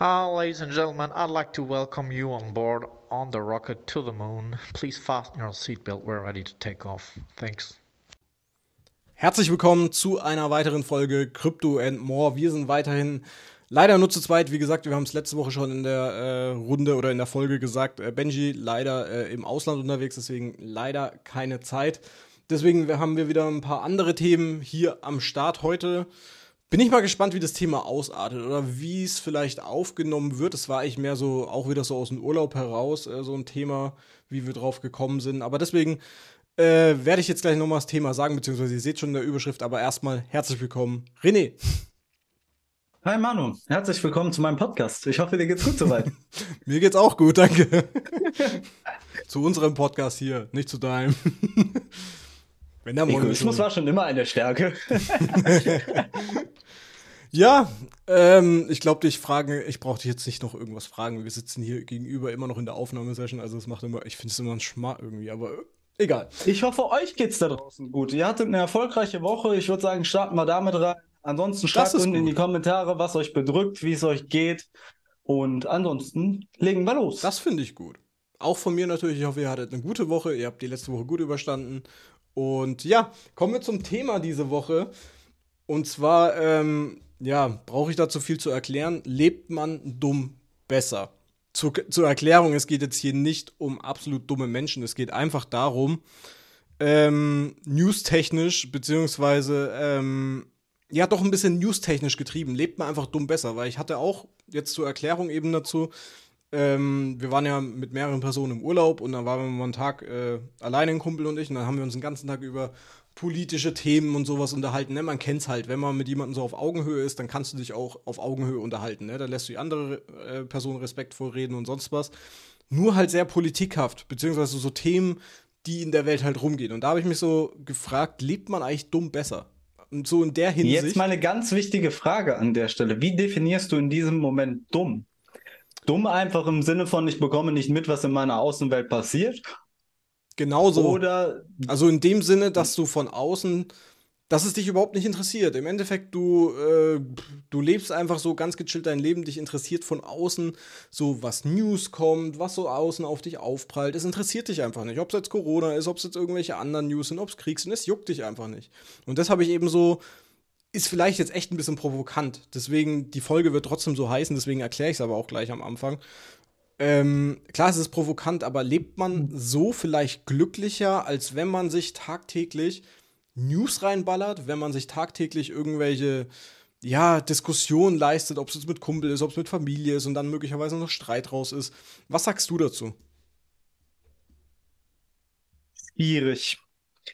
Uh, ladies and gentlemen, I'd like to welcome you on board on the rocket to the moon. Please fasten your seatbelt. We're ready to take off. Thanks. Herzlich willkommen zu einer weiteren Folge Crypto and More. Wir sind weiterhin leider nur zu zweit. Wie gesagt, wir haben es letzte Woche schon in der äh, Runde oder in der Folge gesagt. Äh, Benji leider äh, im Ausland unterwegs, deswegen leider keine Zeit. Deswegen haben wir wieder ein paar andere Themen hier am Start heute. Bin ich mal gespannt, wie das Thema ausartet oder wie es vielleicht aufgenommen wird. Es war eigentlich mehr so, auch wieder so aus dem Urlaub heraus, äh, so ein Thema, wie wir drauf gekommen sind. Aber deswegen äh, werde ich jetzt gleich nochmal das Thema sagen, beziehungsweise ihr seht schon in der Überschrift, aber erstmal herzlich willkommen, René. Hi Manu, herzlich willkommen zu meinem Podcast. Ich hoffe, dir geht's gut soweit. Mir geht's auch gut, danke. zu unserem Podcast hier, nicht zu deinem. Wenn der Egoismus war schon immer eine Stärke. Ja, ähm, ich glaube, dich fragen, ich brauche dich jetzt nicht noch irgendwas fragen. Wir sitzen hier gegenüber immer noch in der Aufnahmesession, also es macht immer, ich finde es immer ein Schmarr irgendwie, aber egal. Ich hoffe, euch geht's da draußen gut. Ihr hattet eine erfolgreiche Woche. Ich würde sagen, starten wir damit rein. Ansonsten schreibt unten in die Kommentare, was euch bedrückt, wie es euch geht. Und ansonsten legen wir los. Das finde ich gut. Auch von mir natürlich. Ich hoffe, ihr hattet eine gute Woche. Ihr habt die letzte Woche gut überstanden. Und ja, kommen wir zum Thema diese Woche. Und zwar ähm, ja, brauche ich dazu viel zu erklären? Lebt man dumm besser? Zur, zur, Erklärung, es geht jetzt hier nicht um absolut dumme Menschen. Es geht einfach darum, ähm, newstechnisch, beziehungsweise, ähm, ja, doch ein bisschen newstechnisch getrieben. Lebt man einfach dumm besser, weil ich hatte auch jetzt zur Erklärung eben dazu, ähm, wir waren ja mit mehreren Personen im Urlaub und dann waren wir mal einen Tag äh, alleine, ein Kumpel und ich, und dann haben wir uns den ganzen Tag über politische Themen und sowas unterhalten. Ne? Man kennt es halt, wenn man mit jemandem so auf Augenhöhe ist, dann kannst du dich auch auf Augenhöhe unterhalten. Ne? Da lässt du die andere äh, Person respektvoll reden und sonst was. Nur halt sehr politikhaft, beziehungsweise so Themen, die in der Welt halt rumgehen. Und da habe ich mich so gefragt, lebt man eigentlich dumm besser? Und so in der Hinsicht. Jetzt mal eine ganz wichtige Frage an der Stelle. Wie definierst du in diesem Moment dumm? Dumm einfach im Sinne von, ich bekomme nicht mit, was in meiner Außenwelt passiert? Genauso. Oder. Also in dem Sinne, dass du von außen, dass es dich überhaupt nicht interessiert. Im Endeffekt, du, äh, du lebst einfach so ganz gechillt dein Leben, dich interessiert von außen so, was News kommt, was so außen auf dich aufprallt. Es interessiert dich einfach nicht. Ob es jetzt Corona ist, ob es jetzt irgendwelche anderen News sind, ob es Krieg sind, es juckt dich einfach nicht. Und das habe ich eben so ist vielleicht jetzt echt ein bisschen provokant. Deswegen, die Folge wird trotzdem so heißen, deswegen erkläre ich es aber auch gleich am Anfang. Ähm, klar, es ist provokant, aber lebt man so vielleicht glücklicher, als wenn man sich tagtäglich News reinballert, wenn man sich tagtäglich irgendwelche ja, Diskussionen leistet, ob es jetzt mit Kumpel ist, ob es mit Familie ist und dann möglicherweise noch Streit raus ist. Was sagst du dazu? Schwierig.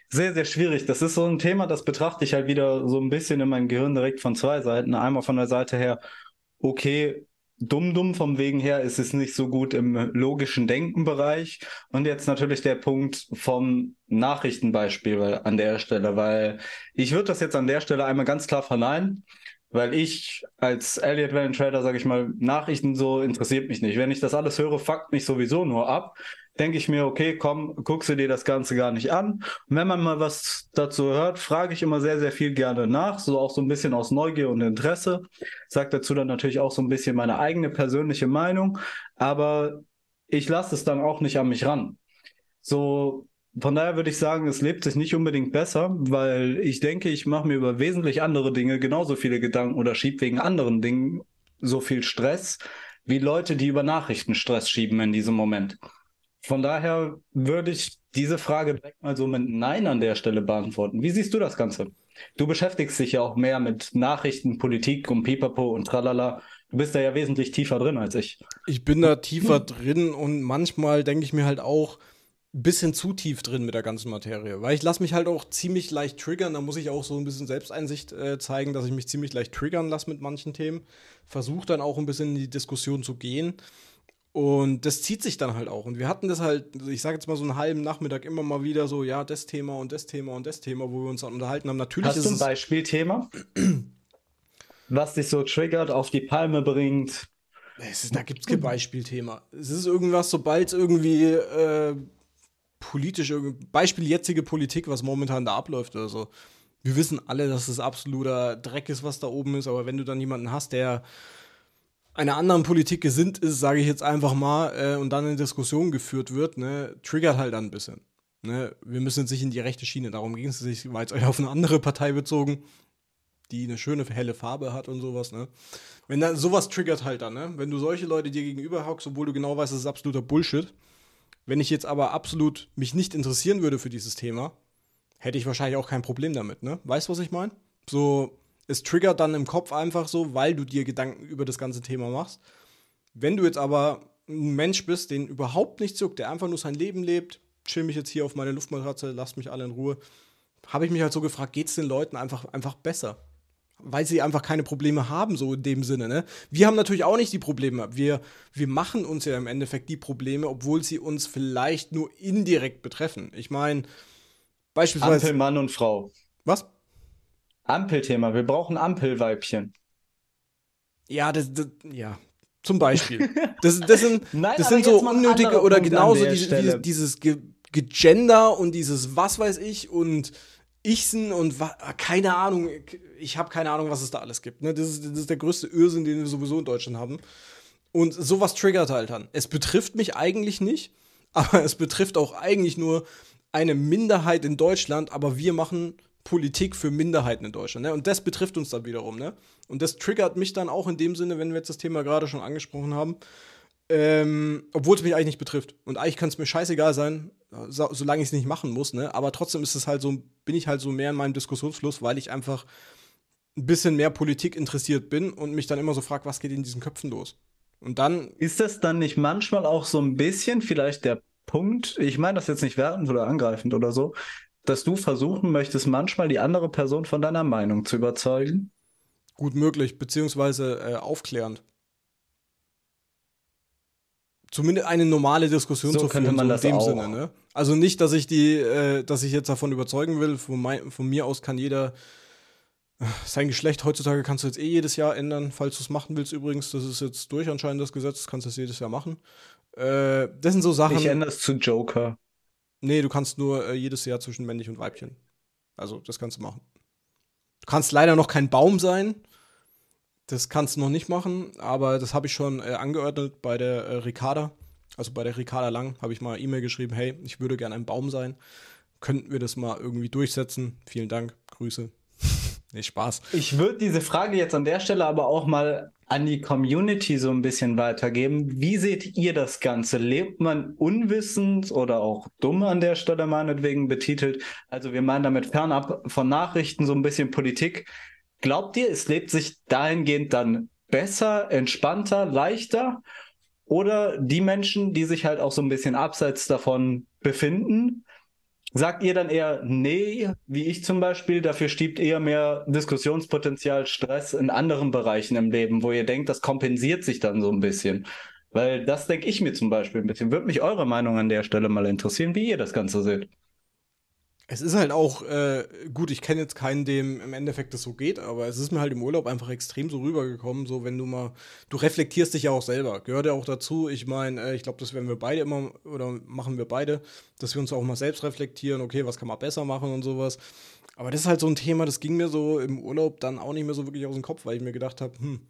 Sehr, sehr schwierig. Das ist so ein Thema, das betrachte ich halt wieder so ein bisschen in meinem Gehirn direkt von zwei Seiten. Einmal von der Seite her, okay, dumm dumm vom Wegen her ist es nicht so gut im logischen Denkenbereich. Und jetzt natürlich der Punkt vom Nachrichtenbeispiel an der Stelle, weil ich würde das jetzt an der Stelle einmal ganz klar verneinen. Weil ich als Elliott Wellen Trader, sage ich mal, Nachrichten so interessiert mich nicht. Wenn ich das alles höre, fuckt mich sowieso nur ab denke ich mir, okay, komm, guckst du dir das Ganze gar nicht an. Und wenn man mal was dazu hört, frage ich immer sehr, sehr viel gerne nach, so auch so ein bisschen aus Neugier und Interesse. Sag dazu dann natürlich auch so ein bisschen meine eigene persönliche Meinung, aber ich lasse es dann auch nicht an mich ran. So, von daher würde ich sagen, es lebt sich nicht unbedingt besser, weil ich denke, ich mache mir über wesentlich andere Dinge genauso viele Gedanken oder schiebe wegen anderen Dingen so viel Stress wie Leute, die über Nachrichten Stress schieben in diesem Moment. Von daher würde ich diese Frage direkt mal so mit Nein an der Stelle beantworten. Wie siehst du das Ganze? Du beschäftigst dich ja auch mehr mit Nachrichten, Politik und Pipapo und tralala. Du bist da ja wesentlich tiefer drin als ich. Ich bin da tiefer drin und manchmal denke ich mir halt auch ein bisschen zu tief drin mit der ganzen Materie. Weil ich lasse mich halt auch ziemlich leicht triggern. Da muss ich auch so ein bisschen Selbsteinsicht äh, zeigen, dass ich mich ziemlich leicht triggern lasse mit manchen Themen. Versuche dann auch ein bisschen in die Diskussion zu gehen. Und das zieht sich dann halt auch. Und wir hatten das halt, ich sage jetzt mal so einen halben Nachmittag immer mal wieder so, ja, das Thema und das Thema und das Thema, wo wir uns dann unterhalten haben. Natürlich Hast ist du ein Beispielthema, was dich so triggert, auf die Palme bringt? Ist, da gibt es kein Beispielthema. Es ist irgendwas, sobald es irgendwie äh, politisch, Beispiel jetzige Politik, was momentan da abläuft oder so. Wir wissen alle, dass es absoluter Dreck ist, was da oben ist, aber wenn du dann jemanden hast, der einer anderen Politik gesinnt ist, sage ich jetzt einfach mal, äh, und dann in Diskussion geführt wird, ne, triggert halt dann ein bisschen. Ne? Wir müssen jetzt nicht in die rechte Schiene, darum ging es sich, war jetzt auf eine andere Partei bezogen, die eine schöne helle Farbe hat und sowas, ne? Wenn dann sowas triggert halt dann, ne? Wenn du solche Leute dir gegenüber hockst, obwohl du genau weißt, das ist absoluter Bullshit. Wenn ich jetzt aber absolut mich nicht interessieren würde für dieses Thema, hätte ich wahrscheinlich auch kein Problem damit, ne? Weißt du, was ich meine? So, es triggert dann im Kopf einfach so, weil du dir Gedanken über das ganze Thema machst. Wenn du jetzt aber ein Mensch bist, den überhaupt nichts juckt, der einfach nur sein Leben lebt, chill mich jetzt hier auf meine Luftmatratze, lasst mich alle in Ruhe, habe ich mich halt so gefragt, geht es den Leuten einfach, einfach besser? Weil sie einfach keine Probleme haben, so in dem Sinne, ne? Wir haben natürlich auch nicht die Probleme. Wir, wir machen uns ja im Endeffekt die Probleme, obwohl sie uns vielleicht nur indirekt betreffen. Ich meine, beispielsweise. Ampel, Mann und Frau. Was? Ampelthema. Wir brauchen Ampelweibchen. Ja, das, das ja. Zum Beispiel. Das, das sind, Nein, das sind so unnötige oder Punkt genauso diese, dieses Ge Gegender und dieses was weiß ich und Ichsen und wa keine Ahnung. Ich habe keine Ahnung, was es da alles gibt. Ne? Das, ist, das ist der größte Irrsinn, den wir sowieso in Deutschland haben. Und sowas triggert halt dann. Es betrifft mich eigentlich nicht, aber es betrifft auch eigentlich nur eine Minderheit in Deutschland, aber wir machen Politik für Minderheiten in Deutschland. Ne? Und das betrifft uns dann wiederum. Ne? Und das triggert mich dann auch in dem Sinne, wenn wir jetzt das Thema gerade schon angesprochen haben, ähm, obwohl es mich eigentlich nicht betrifft. Und eigentlich kann es mir scheißegal sein, so, solange ich es nicht machen muss, ne? Aber trotzdem ist es halt so, bin ich halt so mehr in meinem Diskussionsfluss, weil ich einfach ein bisschen mehr Politik interessiert bin und mich dann immer so frage, was geht in diesen Köpfen los? Und dann, Ist das dann nicht manchmal auch so ein bisschen vielleicht der Punkt, ich meine das jetzt nicht wertend oder angreifend oder so, dass du versuchen möchtest, manchmal die andere Person von deiner Meinung zu überzeugen? gut möglich, beziehungsweise äh, aufklärend. Zumindest eine normale Diskussion So zu führen, könnte man so das in dem auch. Sinne, ne? Also nicht, dass ich die, äh, dass ich jetzt davon überzeugen will, von, mein, von mir aus kann jeder äh, sein Geschlecht heutzutage kannst du jetzt eh jedes Jahr ändern, falls du es machen willst übrigens. Das ist jetzt durch anscheinend das Gesetz, kannst du es jedes Jahr machen. Äh, das sind so Sachen. Ich ändere es zu Joker. Nee, du kannst nur äh, jedes Jahr zwischen männlich und Weibchen. Also, das kannst du machen. Du kannst leider noch kein Baum sein. Das kannst du noch nicht machen, aber das habe ich schon äh, angeordnet bei der äh, Ricarda. Also bei der Ricarda Lang habe ich mal E-Mail geschrieben, hey, ich würde gerne ein Baum sein. Könnten wir das mal irgendwie durchsetzen? Vielen Dank, Grüße. nee, Spaß. Ich würde diese Frage jetzt an der Stelle aber auch mal an die Community so ein bisschen weitergeben. Wie seht ihr das Ganze? Lebt man unwissend oder auch dumm an der Stelle meinetwegen betitelt? Also wir meinen damit fernab von Nachrichten so ein bisschen Politik. Glaubt ihr, es lebt sich dahingehend dann besser, entspannter, leichter? Oder die Menschen, die sich halt auch so ein bisschen abseits davon befinden, Sagt ihr dann eher, nee, wie ich zum Beispiel, dafür stiebt eher mehr Diskussionspotenzial, Stress in anderen Bereichen im Leben, wo ihr denkt, das kompensiert sich dann so ein bisschen? Weil das denke ich mir zum Beispiel ein bisschen. Würde mich eure Meinung an der Stelle mal interessieren, wie ihr das Ganze seht. Es ist halt auch, äh, gut, ich kenne jetzt keinen, dem im Endeffekt das so geht, aber es ist mir halt im Urlaub einfach extrem so rübergekommen, so wenn du mal, du reflektierst dich ja auch selber, gehört ja auch dazu. Ich meine, äh, ich glaube, das werden wir beide immer, oder machen wir beide, dass wir uns auch mal selbst reflektieren, okay, was kann man besser machen und sowas. Aber das ist halt so ein Thema, das ging mir so im Urlaub dann auch nicht mehr so wirklich aus dem Kopf, weil ich mir gedacht habe, hm,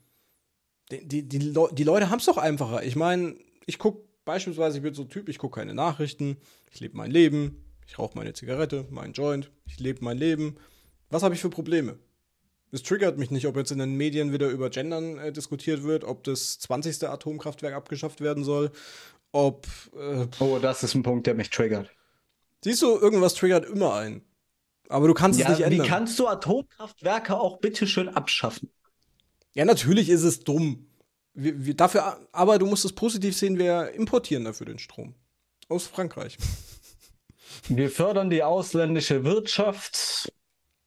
die, die, die, Leu die Leute haben es doch einfacher. Ich meine, ich gucke beispielsweise, ich bin so ein Typ, ich gucke keine Nachrichten, ich lebe mein Leben, ich rauche meine Zigarette, meinen Joint, ich lebe mein Leben. Was habe ich für Probleme? Es triggert mich nicht, ob jetzt in den Medien wieder über Gendern äh, diskutiert wird, ob das 20. Atomkraftwerk abgeschafft werden soll, ob. Äh, Oh, das ist ein Punkt, der mich triggert. siehst du, irgendwas triggert immer ein. Aber du kannst es Ja, nicht wie ändern. kannst du Atomkraftwerke auch bitteschön abschaffen? ja, natürlich ist es dumm. Wir, wir, dafür, aber du musst es positiv sehen, wir importieren dafür den Strom. Aus Frankreich. Wir fördern die ausländische Wirtschaft.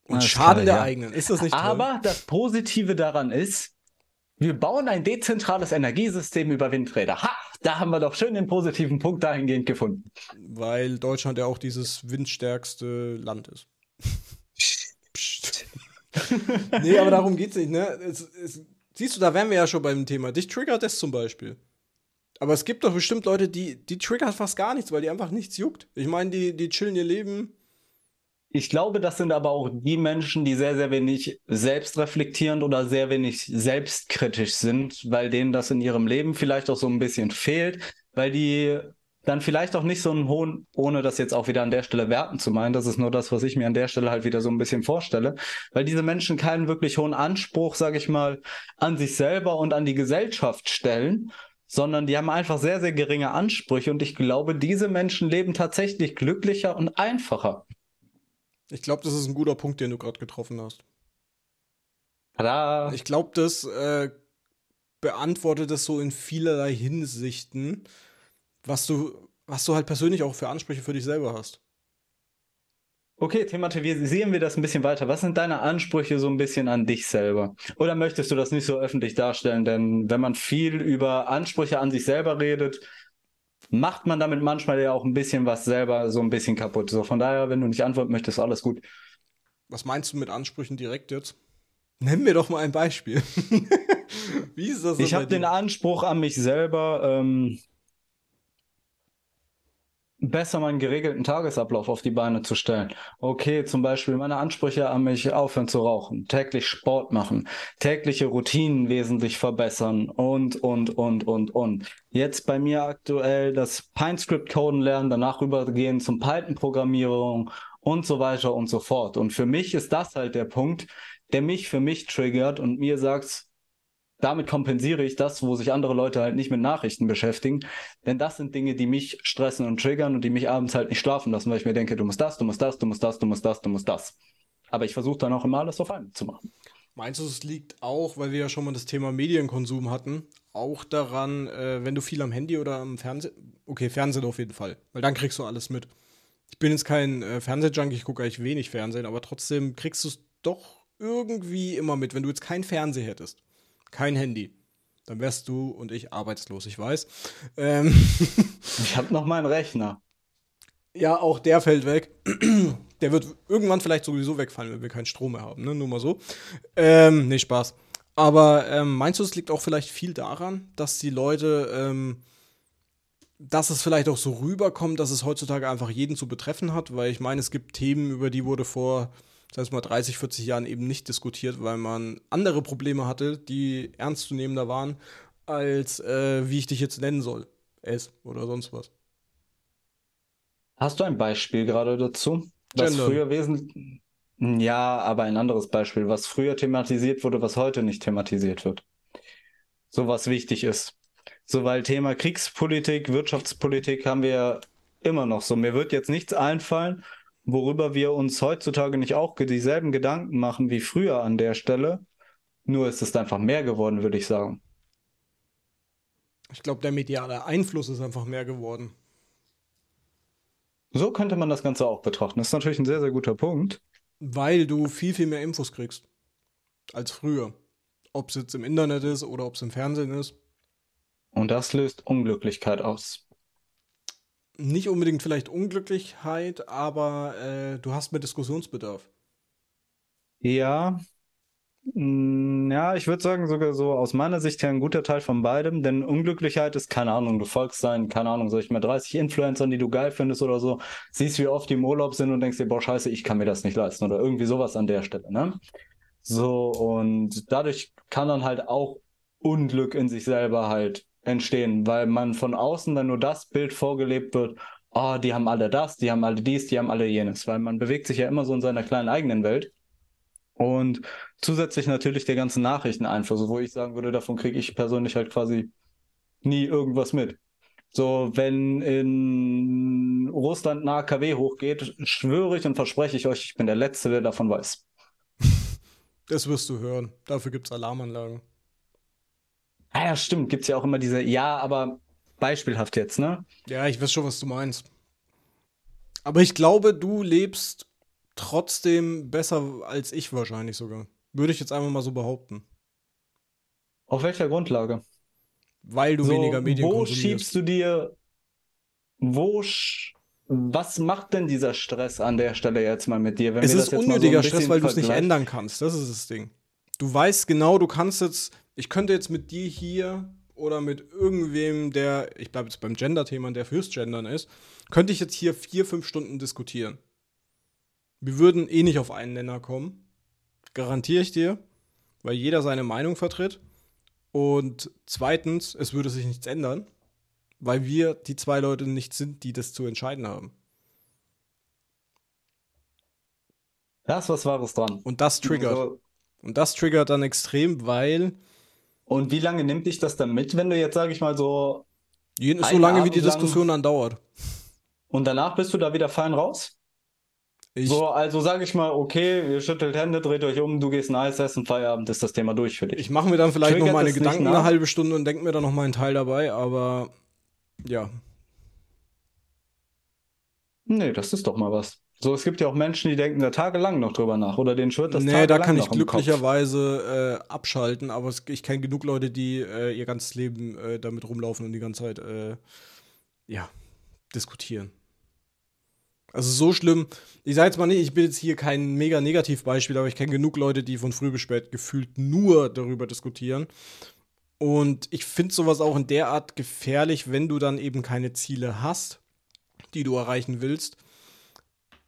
Und Alles schaden klar, der ja. eigenen. Ist das nicht toll? Aber das Positive daran ist, wir bauen ein dezentrales Energiesystem über Windräder. Ha! Da haben wir doch schön den positiven Punkt dahingehend gefunden. Weil Deutschland ja auch dieses windstärkste Land ist. Psst. nee, aber darum geht's nicht, ne? Es, es, siehst du, da wären wir ja schon beim Thema. Dich triggert das zum Beispiel. Aber es gibt doch bestimmt Leute, die, die triggert fast gar nichts, weil die einfach nichts juckt. Ich meine, die, die chillen ihr Leben. Ich glaube, das sind aber auch die Menschen, die sehr, sehr wenig selbstreflektierend oder sehr wenig selbstkritisch sind, weil denen das in ihrem Leben vielleicht auch so ein bisschen fehlt, weil die dann vielleicht auch nicht so einen hohen, ohne das jetzt auch wieder an der Stelle werten zu meinen, das ist nur das, was ich mir an der Stelle halt wieder so ein bisschen vorstelle, weil diese Menschen keinen wirklich hohen Anspruch, sage ich mal, an sich selber und an die Gesellschaft stellen, sondern die haben einfach sehr, sehr geringe Ansprüche und ich glaube, diese Menschen leben tatsächlich glücklicher und einfacher. Ich glaube, das ist ein guter Punkt, den du gerade getroffen hast. Tada. Ich glaube, das äh, beantwortet das so in vielerlei Hinsichten, was du, was du halt persönlich auch für Ansprüche für dich selber hast. Okay, thematisieren wir das ein bisschen weiter. Was sind deine Ansprüche so ein bisschen an dich selber? Oder möchtest du das nicht so öffentlich darstellen? Denn wenn man viel über Ansprüche an sich selber redet, macht man damit manchmal ja auch ein bisschen was selber so ein bisschen kaputt. So von daher, wenn du nicht antworten möchtest, alles gut. Was meinst du mit Ansprüchen direkt jetzt? Nenn mir doch mal ein Beispiel. Wie ist das? Ich habe den Anspruch an mich selber, ähm, besser meinen geregelten Tagesablauf auf die Beine zu stellen. Okay, zum Beispiel meine Ansprüche an mich aufhören zu rauchen, täglich Sport machen, tägliche Routinen wesentlich verbessern und, und, und, und, und. Jetzt bei mir aktuell das PineScript-Coden lernen, danach rübergehen zum Python-Programmierung und so weiter und so fort. Und für mich ist das halt der Punkt, der mich für mich triggert und mir sagt, damit kompensiere ich das, wo sich andere Leute halt nicht mit Nachrichten beschäftigen. Denn das sind Dinge, die mich stressen und triggern und die mich abends halt nicht schlafen lassen, weil ich mir denke, du musst das, du musst das, du musst das, du musst das, du musst das. Aber ich versuche dann auch immer alles auf einmal zu machen. Meinst du, es liegt auch, weil wir ja schon mal das Thema Medienkonsum hatten, auch daran, äh, wenn du viel am Handy oder am Fernsehen, okay, Fernsehen auf jeden Fall, weil dann kriegst du alles mit. Ich bin jetzt kein äh, Fernsehjunkie, ich gucke eigentlich wenig Fernsehen, aber trotzdem kriegst du es doch irgendwie immer mit, wenn du jetzt keinen Fernseher hättest kein Handy. Dann wärst du und ich arbeitslos, ich weiß. Ähm ich habe noch meinen Rechner. Ja, auch der fällt weg. Der wird irgendwann vielleicht sowieso wegfallen, wenn wir keinen Strom mehr haben, ne? Nur mal so. Ähm, nee, Spaß. Aber ähm, meinst du, es liegt auch vielleicht viel daran, dass die Leute, ähm, dass es vielleicht auch so rüberkommt, dass es heutzutage einfach jeden zu betreffen hat? Weil ich meine, es gibt Themen, über die wurde vor das heißt mal 30, 40 Jahren eben nicht diskutiert, weil man andere Probleme hatte, die ernstzunehmender waren, als äh, wie ich dich jetzt nennen soll. Es oder sonst was. Hast du ein Beispiel gerade dazu? Was Gender. früher wesentlich. Ja, aber ein anderes Beispiel, was früher thematisiert wurde, was heute nicht thematisiert wird. So was wichtig ist. So, weil Thema Kriegspolitik, Wirtschaftspolitik haben wir immer noch so. Mir wird jetzt nichts einfallen, worüber wir uns heutzutage nicht auch dieselben Gedanken machen wie früher an der Stelle. Nur ist es einfach mehr geworden, würde ich sagen. Ich glaube, der mediale Einfluss ist einfach mehr geworden. So könnte man das Ganze auch betrachten. Das ist natürlich ein sehr, sehr guter Punkt. Weil du viel, viel mehr Infos kriegst als früher. Ob es jetzt im Internet ist oder ob es im Fernsehen ist. Und das löst Unglücklichkeit aus nicht unbedingt vielleicht Unglücklichkeit, aber äh, du hast mehr Diskussionsbedarf. Ja, mm, ja, ich würde sagen, sogar so aus meiner Sicht her ein guter Teil von beidem, denn Unglücklichkeit ist, keine Ahnung, du folgst sein, keine Ahnung, sag ich mal, 30 Influencern, die du geil findest oder so, siehst, wie oft die im Urlaub sind und denkst dir, boah, scheiße, ich kann mir das nicht leisten oder irgendwie sowas an der Stelle, ne? So, und dadurch kann dann halt auch Unglück in sich selber halt entstehen, weil man von außen dann nur das Bild vorgelebt wird, oh, die haben alle das, die haben alle dies, die haben alle jenes, weil man bewegt sich ja immer so in seiner kleinen eigenen Welt. Und zusätzlich natürlich der ganze Nachrichteneinfluss, wo ich sagen würde, davon kriege ich persönlich halt quasi nie irgendwas mit. So, wenn in Russland ein AKW hochgeht, schwöre ich und verspreche ich euch, ich bin der Letzte, der davon weiß. Das wirst du hören. Dafür gibt es Alarmanlagen. Ah ja, stimmt, gibt es ja auch immer diese, ja, aber beispielhaft jetzt, ne? Ja, ich weiß schon, was du meinst. Aber ich glaube, du lebst trotzdem besser als ich wahrscheinlich sogar. Würde ich jetzt einfach mal so behaupten. Auf welcher Grundlage? Weil du so, weniger Medien Wo schiebst du dir, wo, was macht denn dieser Stress an der Stelle jetzt mal mit dir? es ist unnötiger so Stress, weil du es nicht ändern kannst. Das ist das Ding. Du weißt genau, du kannst jetzt ich könnte jetzt mit dir hier oder mit irgendwem, der, ich bleibe jetzt beim Gender-Thema, der fürs Gendern ist, könnte ich jetzt hier vier, fünf Stunden diskutieren. Wir würden eh nicht auf einen Nenner kommen. Garantiere ich dir, weil jeder seine Meinung vertritt. Und zweitens, es würde sich nichts ändern, weil wir die zwei Leute nicht sind, die das zu entscheiden haben. Da ist was Wahres dran. Und das triggert. So. Und das triggert dann extrem, weil Und wie lange nimmt dich das dann mit, wenn du jetzt, sage ich mal, so jeden so lange, wie die Abend Diskussion dann dauert. und danach bist du da wieder fein raus? Ich, So, also sage ich mal, okay, ihr schüttelt Hände, dreht euch um, du gehst ein Eis essen, Feierabend ist das Thema durch für dich. ich mache mir dann vielleicht noch Triggert meine das nicht Gedanken eine halbe Stunde und denke mir dann noch mal einen Teil dabei, aber ja. Nee, das ist doch mal was. So, es gibt ja auch Menschen, die denken da tagelang noch drüber nach oder denen schwirrt das nee, da kann ich glücklicherweise äh, abschalten, aber es, ich kenne genug Leute, die äh, ihr ganzes Leben äh, damit rumlaufen und die ganze Zeit äh, ja, diskutieren. Also so schlimm. Ich sage jetzt mal nicht, ich bin jetzt hier kein mega Negativbeispiel, aber ich kenne genug Leute, die von früh bis spät gefühlt nur darüber diskutieren. Und ich finde sowas auch in der Art gefährlich, wenn du dann eben keine Ziele hast, die du erreichen willst.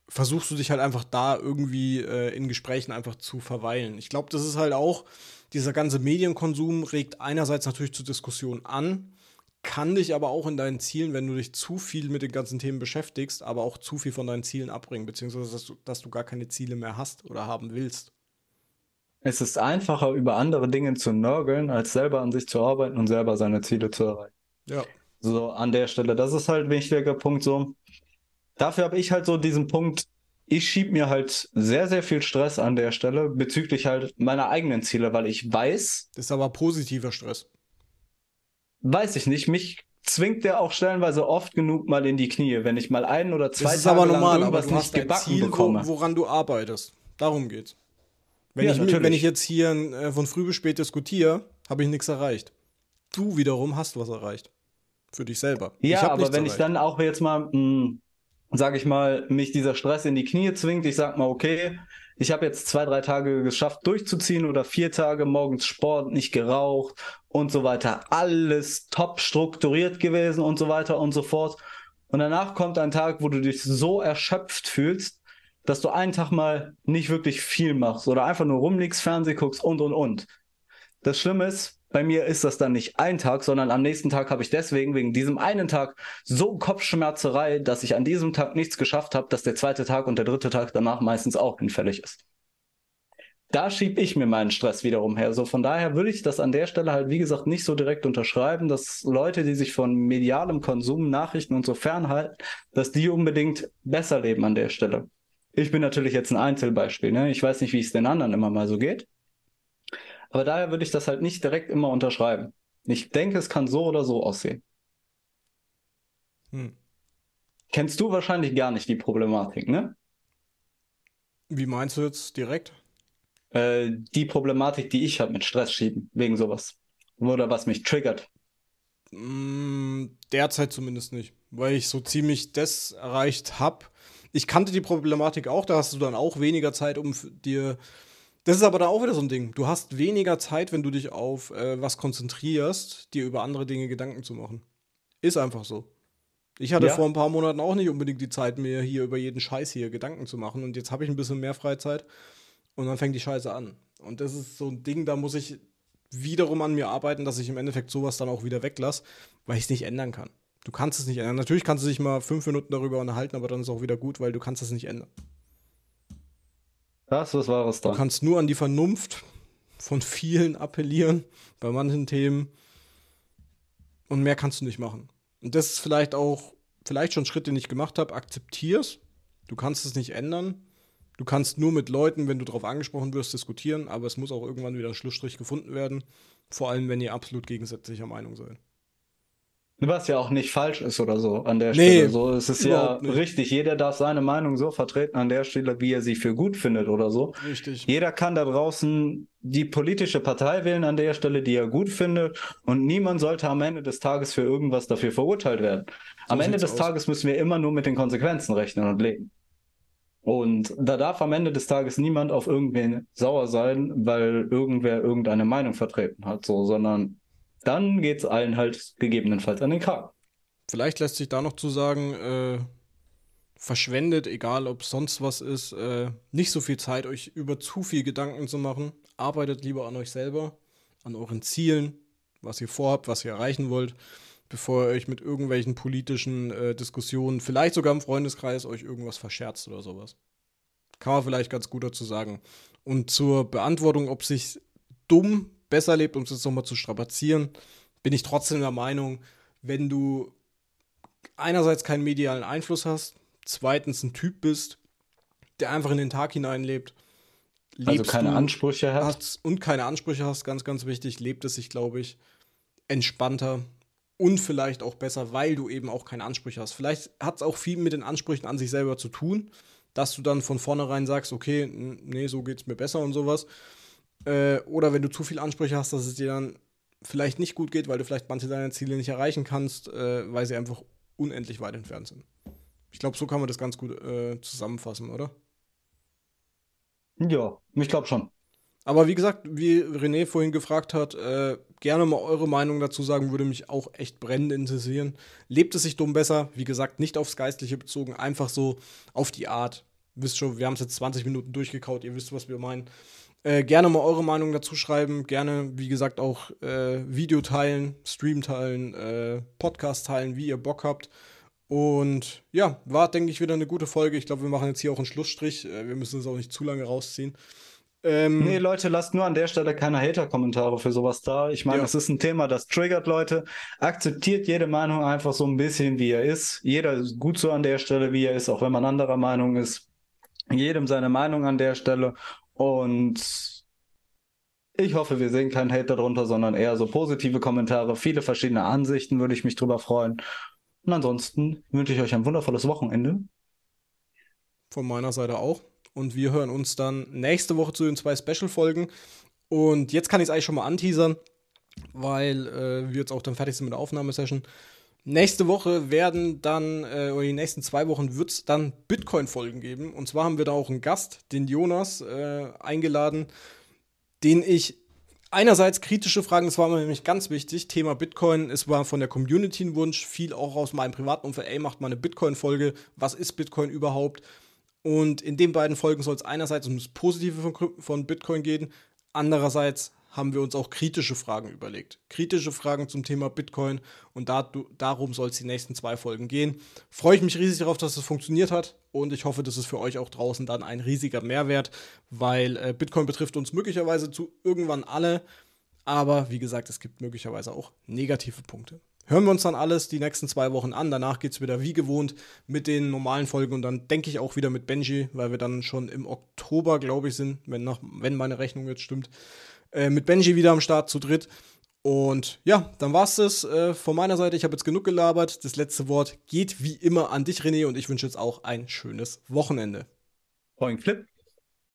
Versuchst du dich halt einfach da irgendwie äh, in Gesprächen einfach zu verweilen. Ich glaube, das ist halt auch, dieser ganze Medienkonsum regt einerseits natürlich zur Diskussion an, kann dich aber auch in deinen Zielen, wenn du dich zu viel mit den ganzen Themen beschäftigst, aber auch zu viel von deinen Zielen abbringen, beziehungsweise dass du, dass du gar keine Ziele mehr hast oder haben willst. Es ist einfacher, über andere Dinge zu nörgeln, als selber an sich zu arbeiten und selber seine Ziele zu erreichen. Ja. So an der Stelle, das ist halt ein wichtiger Punkt so. Dafür habe ich halt so diesen Punkt, ich schieb mir halt sehr, sehr viel Stress an der Stelle bezüglich halt meiner eigenen Ziele, weil ich weiß, Das ist aber positiver Stress. weiß ich nicht, mich zwingt der auch stellenweise oft genug mal in die Knie, wenn ich mal ein oder zwei Das ist Tage aber lang normal, aber irgendwas du nicht hast ein gebacken Ziel, bekomme. woran du arbeitest. Darum geht's. Wenn, Ja, ich, natürlich. wenn ich jetzt hier äh, von früh bis spät diskutiere, habe ich nichts erreicht. Du wiederum hast was erreicht. Für dich selber. ich Ja, aber wenn ich erreicht. dann auch jetzt mal, mh, sag ich mal, mich dieser Stress in die Knie zwingt, ich sag mal, okay, ich habe jetzt zwei, drei Tage geschafft durchzuziehen oder vier Tage morgens Sport, nicht geraucht und so weiter. Alles top strukturiert gewesen und so weiter und so fort. Und danach kommt ein Tag, wo du dich so erschöpft fühlst, dass du einen Tag mal nicht wirklich viel machst oder einfach nur rumliegst, Fernseh guckst und und und. Das Schlimme ist, bei mir ist das dann nicht ein Tag, sondern am nächsten Tag habe ich deswegen, wegen diesem einen Tag, so Kopfschmerzerei, dass ich an diesem Tag nichts geschafft habe, dass der zweite Tag und der dritte Tag danach meistens auch hinfällig ist. Da schiebe ich mir meinen Stress wiederum her. So von daher würde ich das an der Stelle halt, wie gesagt, nicht so direkt unterschreiben, dass Leute, die sich von medialem Konsum, Nachrichten und so fernhalten, dass die unbedingt besser leben an der Stelle. Ich bin natürlich jetzt ein Einzelbeispiel, ne? Ich weiß nicht, wie es den anderen immer mal so geht. Aber daher würde ich das halt nicht direkt immer unterschreiben. Ich denke, es kann so oder so aussehen. Hm. Kennst du wahrscheinlich gar nicht die Problematik, ne? Wie meinst du jetzt direkt? Äh, die Problematik, die ich habe mit Stress schieben, wegen sowas. Oder was mich triggert. Mm, derzeit zumindest nicht, weil ich so ziemlich das erreicht habe. Ich kannte die Problematik auch, da hast du dann auch weniger Zeit, um dir. Das ist aber dann auch wieder so ein Ding. Du hast weniger Zeit, wenn du dich auf äh, was konzentrierst, dir über andere Dinge Gedanken zu machen. Ist einfach so. Ich hatte Ja. vor ein paar Monaten auch nicht unbedingt die Zeit, mir hier über jeden Scheiß hier Gedanken zu machen. Und jetzt habe ich ein bisschen mehr Freizeit und dann fängt die Scheiße an. Und das ist so ein Ding, da muss ich wiederum an mir arbeiten, dass ich im Endeffekt sowas dann auch wieder weglasse, weil ich es nicht ändern kann. Du kannst es nicht ändern. Natürlich kannst du dich mal fünf Minuten darüber unterhalten, aber dann ist auch wieder gut, weil du kannst es nicht ändern. Das ist Wahres Du dran. kannst nur an die Vernunft von vielen appellieren, bei manchen Themen. Und mehr kannst du nicht machen. Und das ist vielleicht auch, vielleicht schon ein Schritt, den ich gemacht habe, akzeptier's. Du kannst es nicht ändern. Du kannst nur mit Leuten, wenn du darauf angesprochen wirst, diskutieren, aber es muss auch irgendwann wieder ein Schlussstrich gefunden werden. Vor allem, wenn ihr absolut gegensätzlicher Meinung seid. Was ja auch nicht falsch ist oder so an der Nee, Stelle. So, es ist ja nicht. richtig. Jeder darf seine Meinung so vertreten an der Stelle, wie er sie für gut findet oder so. Richtig. Jeder kann da draußen die politische Partei wählen an der Stelle, die er gut findet. Und niemand sollte am Ende des Tages für irgendwas dafür verurteilt werden. Am Ende des aus. Tages müssen wir immer nur mit den Konsequenzen rechnen und leben. Und da darf am Ende des Tages niemand auf irgendwen sauer sein, weil irgendwer irgendeine Meinung vertreten hat, so, sondern dann geht's allen halt gegebenenfalls an den Kragen. Vielleicht lässt sich da noch zu sagen, äh, verschwendet, egal ob sonst was ist, äh, nicht so viel Zeit, euch über zu viel Gedanken zu machen. Arbeitet lieber an euch selber, an euren Zielen, was ihr vorhabt, was ihr erreichen wollt, bevor ihr euch mit irgendwelchen politischen äh, Diskussionen, vielleicht sogar im Freundeskreis, euch irgendwas verscherzt oder sowas. Kann man vielleicht ganz gut dazu sagen. Und zur Beantwortung, ob sich dumm besser lebt, um es jetzt nochmal zu strapazieren, bin ich trotzdem der Meinung, wenn du einerseits keinen medialen Einfluss hast, zweitens ein Typ bist, der einfach in den Tag hineinlebt. Also keine Ansprüche hast. Und keine Ansprüche hast, ganz, ganz wichtig, lebt es sich, glaube ich, entspannter und vielleicht auch besser, weil du eben auch keine Ansprüche hast. Vielleicht hat es auch viel mit den Ansprüchen an sich selber zu tun, dass du dann von vornherein sagst, okay, nee, so geht es mir besser und sowas. Äh, oder wenn du zu viele Ansprüche hast, dass es dir dann vielleicht nicht gut geht, weil du vielleicht manche deiner Ziele nicht erreichen kannst, äh, weil sie einfach unendlich weit entfernt sind. Ich glaube, so kann man das ganz gut äh, zusammenfassen, oder? Ja, ich glaube schon. Aber wie gesagt, wie René vorhin gefragt hat, äh, gerne mal eure Meinung dazu sagen, würde mich auch echt brennend interessieren. Lebt es sich dumm besser? Wie gesagt, nicht aufs Geistliche bezogen, einfach so auf die Art. Wisst schon, wir haben es jetzt 20 Minuten durchgekaut, ihr wisst, was wir meinen. Äh, gerne mal eure Meinung dazu schreiben. Gerne, wie gesagt, auch äh, Video teilen, Stream teilen, äh, Podcast teilen, wie ihr Bock habt. Und ja, war, denke ich, wieder eine gute Folge. Ich glaube, wir machen jetzt hier auch einen Schlussstrich. Äh, wir müssen es auch nicht zu lange rausziehen. Ähm, nee, Leute, lasst nur an der Stelle keine Hater-Kommentare für sowas da. Ich meine, ja. das ist ein Thema, das triggert Leute. Akzeptiert jede Meinung einfach so ein bisschen, wie er ist. Jeder ist gut so an der Stelle, wie er ist, auch wenn man anderer Meinung ist. Jedem seine Meinung an der Stelle. Und ich hoffe, wir sehen keinen Hate darunter, sondern eher so positive Kommentare, viele verschiedene Ansichten, würde ich mich drüber freuen. Und ansonsten wünsche ich euch ein wundervolles Wochenende. Von meiner Seite auch. Und wir hören uns dann nächste Woche zu den zwei Special-Folgen. Und jetzt kann ich es eigentlich schon mal anteasern, weil äh, wir jetzt auch dann fertig sind mit der Aufnahmesession. Nächste Woche werden dann, äh, oder die nächsten zwei Wochen wird es dann Bitcoin-Folgen geben. Und zwar haben wir da auch einen Gast, den Jonas, äh, eingeladen, den ich einerseits kritische Fragen, das war mir nämlich ganz wichtig, Thema Bitcoin, es war von der Community ein Wunsch, viel auch aus meinem privaten Umfeld, ey, macht mal eine Bitcoin-Folge, was ist Bitcoin überhaupt? Und in den beiden Folgen soll es einerseits um das Positive von, von Bitcoin gehen, andererseits haben wir uns auch kritische Fragen überlegt. Kritische Fragen zum Thema Bitcoin und da, darum soll es die nächsten zwei Folgen gehen. Freue ich mich riesig darauf, dass es funktioniert hat und ich hoffe, das ist für euch auch draußen dann ein riesiger Mehrwert, weil äh, Bitcoin betrifft uns möglicherweise zu irgendwann alle, aber wie gesagt, es gibt möglicherweise auch negative Punkte. Hören wir uns dann alles die nächsten zwei Wochen an. Danach geht es wieder wie gewohnt mit den normalen Folgen und dann denke ich auch wieder mit Benji, weil wir dann schon im Oktober, glaube ich, sind, wenn, nach, wenn meine Rechnung jetzt stimmt. Äh, mit Benji wieder am Start zu dritt. Und ja, dann war's das äh, von meiner Seite. Ich habe jetzt genug gelabert. Das letzte Wort geht wie immer an dich, René, und ich wünsche jetzt auch ein schönes Wochenende. Point Flip.